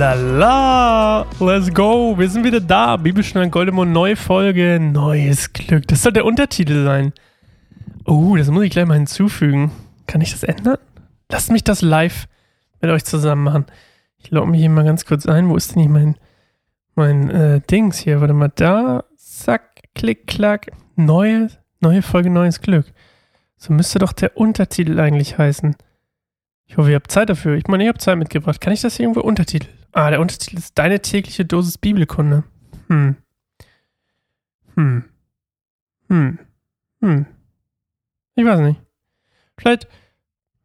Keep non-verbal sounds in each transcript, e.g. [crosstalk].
Lala, let's go. Wir sind wieder da. Bibelstunde Goldemond, neue Folge, neues Glück. Das soll der Untertitel sein. Oh, das muss ich gleich mal hinzufügen. Kann ich das ändern? Lasst mich das live mit euch zusammen machen. Ich logge mich hier mal ganz kurz ein. Wo ist denn hier mein, mein äh, Dings hier? Warte mal, da. Zack, klick, klack. Neue, neue Folge, neues Glück. So müsste doch der Untertitel eigentlich heißen. Ich hoffe, ihr habt Zeit dafür. Ich meine, ihr habt Zeit mitgebracht. Kann ich das hier irgendwo Untertitel? Ah, der Untertitel ist Deine tägliche Dosis Bibelkunde. Hm. Hm. Hm. Hm. Ich weiß nicht. Vielleicht,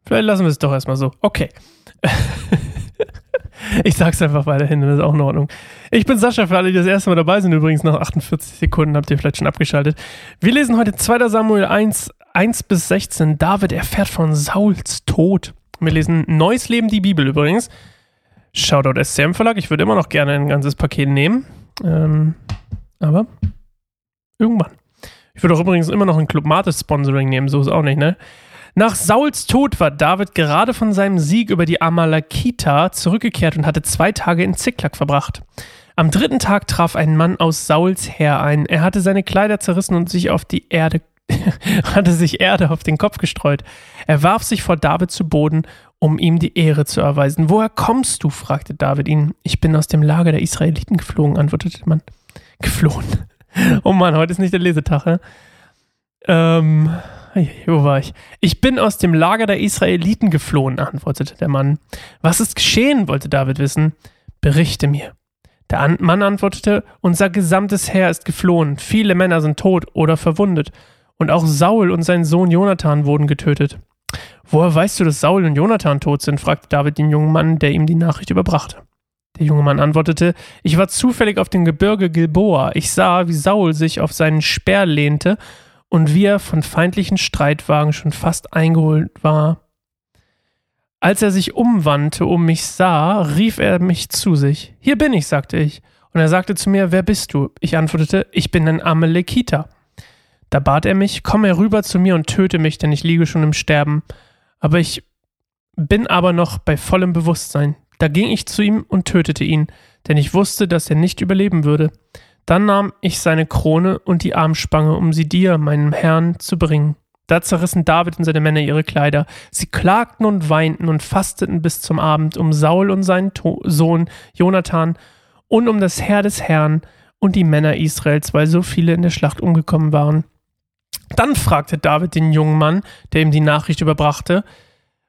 vielleicht lassen wir es doch erstmal so. Okay. [laughs] ich sag's einfach weiterhin, das ist auch in Ordnung. Ich bin Sascha, für alle, die das erste Mal dabei sind, übrigens nach 48 Sekunden habt ihr vielleicht schon abgeschaltet. Wir lesen heute 2. Samuel 1, 1 bis 16. David erfährt von Sauls Tod. Wir lesen Neues Leben, die Bibel übrigens. Shoutout SCM Verlag. Ich würde immer noch gerne ein ganzes Paket nehmen. Ähm, aber irgendwann. Ich würde auch übrigens immer noch ein Club Mates Sponsoring nehmen, so ist auch nicht, ne? Nach Sauls Tod war David gerade von seinem Sieg über die Amalekiter zurückgekehrt und hatte zwei Tage in Ziklag verbracht. Am dritten Tag traf ein Mann aus Sauls Heer ein. Er hatte seine Kleider zerrissen und sich auf die Erde [laughs] hatte sich Erde auf den Kopf gestreut. Er warf sich vor David zu Boden, um ihm die Ehre zu erweisen. Woher kommst du? fragte David ihn. Ich bin aus dem Lager der Israeliten geflogen, antwortete der Mann. Geflohen. Oh Mann, heute ist nicht der Lesetag, ne? Ähm, wo war ich? Ich bin aus dem Lager der Israeliten geflohen, antwortete der Mann. Was ist geschehen? wollte David wissen. Berichte mir. Der Mann antwortete, unser gesamtes Heer ist geflohen, viele Männer sind tot oder verwundet, und auch Saul und sein Sohn Jonathan wurden getötet. Woher weißt du, dass Saul und Jonathan tot sind? fragte David den jungen Mann, der ihm die Nachricht überbrachte. Der junge Mann antwortete, ich war zufällig auf dem Gebirge Gilboa. Ich sah, wie Saul sich auf seinen Speer lehnte und wie er von feindlichen Streitwagen schon fast eingeholt war. Als er sich umwandte und mich sah, rief er mich zu sich. Hier bin ich, sagte ich. Und er sagte zu mir, wer bist du? Ich antwortete, ich bin ein Amalekiter. Da bat er mich, komm herüber zu mir und töte mich, denn ich liege schon im Sterben. Aber ich bin aber noch bei vollem Bewusstsein. Da ging ich zu ihm und tötete ihn, denn ich wusste, dass er nicht überleben würde. Dann nahm ich seine Krone und die Armspange, um sie dir, meinem Herrn, zu bringen. Da zerrissen David und seine Männer ihre Kleider. Sie klagten und weinten und fasteten bis zum Abend um Saul und seinen to Sohn Jonathan und um das Heer des Herrn und die Männer Israels, weil so viele in der Schlacht umgekommen waren. Dann fragte David den jungen Mann, der ihm die Nachricht überbrachte,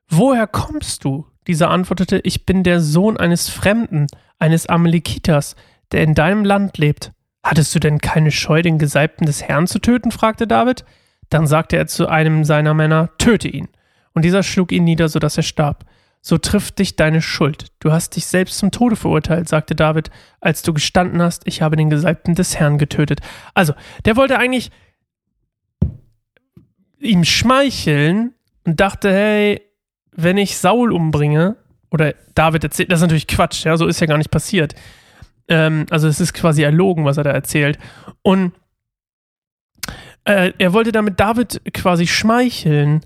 Woher kommst du? Dieser antwortete, ich bin der Sohn eines Fremden, eines Amalekiters, der in deinem Land lebt. Hattest du denn keine Scheu, den Gesalbten des Herrn zu töten? fragte David. Dann sagte er zu einem seiner Männer, töte ihn. Und dieser schlug ihn nieder, so dass er starb. So trifft dich deine Schuld. Du hast dich selbst zum Tode verurteilt, sagte David, als du gestanden hast, ich habe den Gesalbten des Herrn getötet. Also, der wollte eigentlich ihm schmeicheln und dachte, hey, wenn ich Saul umbringe, oder David erzählt, das ist natürlich Quatsch, ja, so ist ja gar nicht passiert. Ähm, also es ist quasi erlogen, was er da erzählt. Und äh, er wollte damit David quasi schmeicheln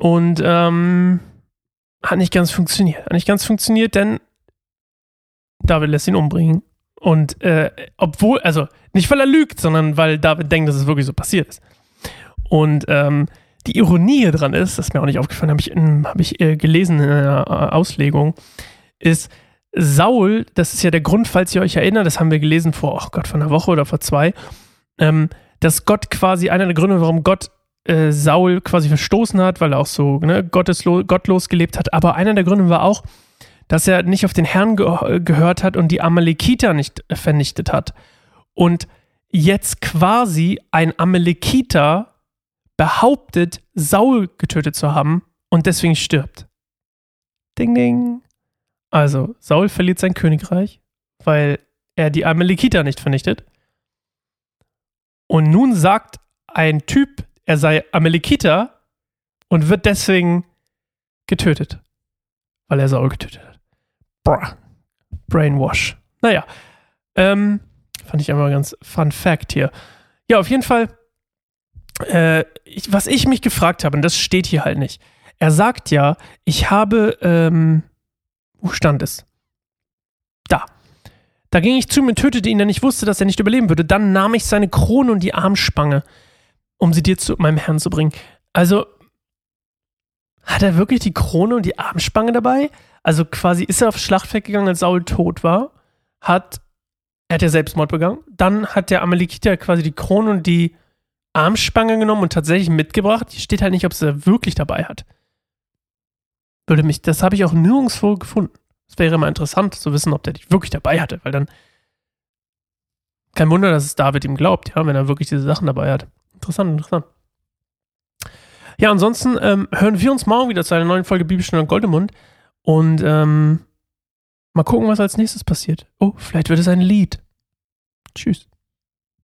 und ähm, hat nicht ganz funktioniert. Hat nicht ganz funktioniert, denn David lässt ihn umbringen. Und äh, obwohl, also nicht weil er lügt, sondern weil David denkt, dass es wirklich so passiert ist. Und ähm, die Ironie hier dran ist, das ist mir auch nicht aufgefallen, habe ich, hab ich äh, gelesen in einer äh, Auslegung, ist, Saul, das ist ja der Grund, falls ihr euch erinnert, das haben wir gelesen vor, oh Gott, vor einer Woche oder vor zwei, ähm, dass Gott quasi, einer der Gründe, warum Gott äh, Saul quasi verstoßen hat, weil er auch so ne, gotteslo gottlos gelebt hat, aber einer der Gründe war auch, dass er nicht auf den Herrn ge gehört hat und die Amalekiter nicht vernichtet hat. Und jetzt quasi ein Amalekiter behauptet, Saul getötet zu haben und deswegen stirbt. Ding, ding. Also, Saul verliert sein Königreich, weil er die Amalekiter nicht vernichtet. Und nun sagt ein Typ, er sei Amalekiter und wird deswegen getötet, weil er Saul getötet hat. Bruh. Brainwash. Naja, ähm, fand ich einmal ganz Fun Fact hier. Ja, auf jeden Fall äh, ich, was ich mich gefragt habe, und das steht hier halt nicht. Er sagt ja, ich habe, ähm, wo stand es? Da. Da ging ich zu ihm und tötete ihn, denn ich wusste, dass er nicht überleben würde. Dann nahm ich seine Krone und die Armspange, um sie dir zu meinem Herrn zu bringen. Also, hat er wirklich die Krone und die Armspange dabei? Also quasi ist er aufs Schlachtfeld gegangen, als Saul tot war, hat, er hat ja Selbstmord begangen, dann hat der Amalekiter quasi die Krone und die Armspange genommen und tatsächlich mitgebracht. Hier steht halt nicht, ob sie er wirklich dabei hat. Würde mich, das habe ich auch nirgendwo gefunden. Es wäre mal interessant zu wissen, ob der die wirklich dabei hatte, weil dann kein Wunder, dass es David ihm glaubt, ja, wenn er wirklich diese Sachen dabei hat. Interessant, interessant. Ja, ansonsten ähm, hören wir uns morgen wieder zu einer neuen Folge Bibelstunde und Goldemund und ähm, mal gucken, was als nächstes passiert. Oh, vielleicht wird es ein Lied. Tschüss.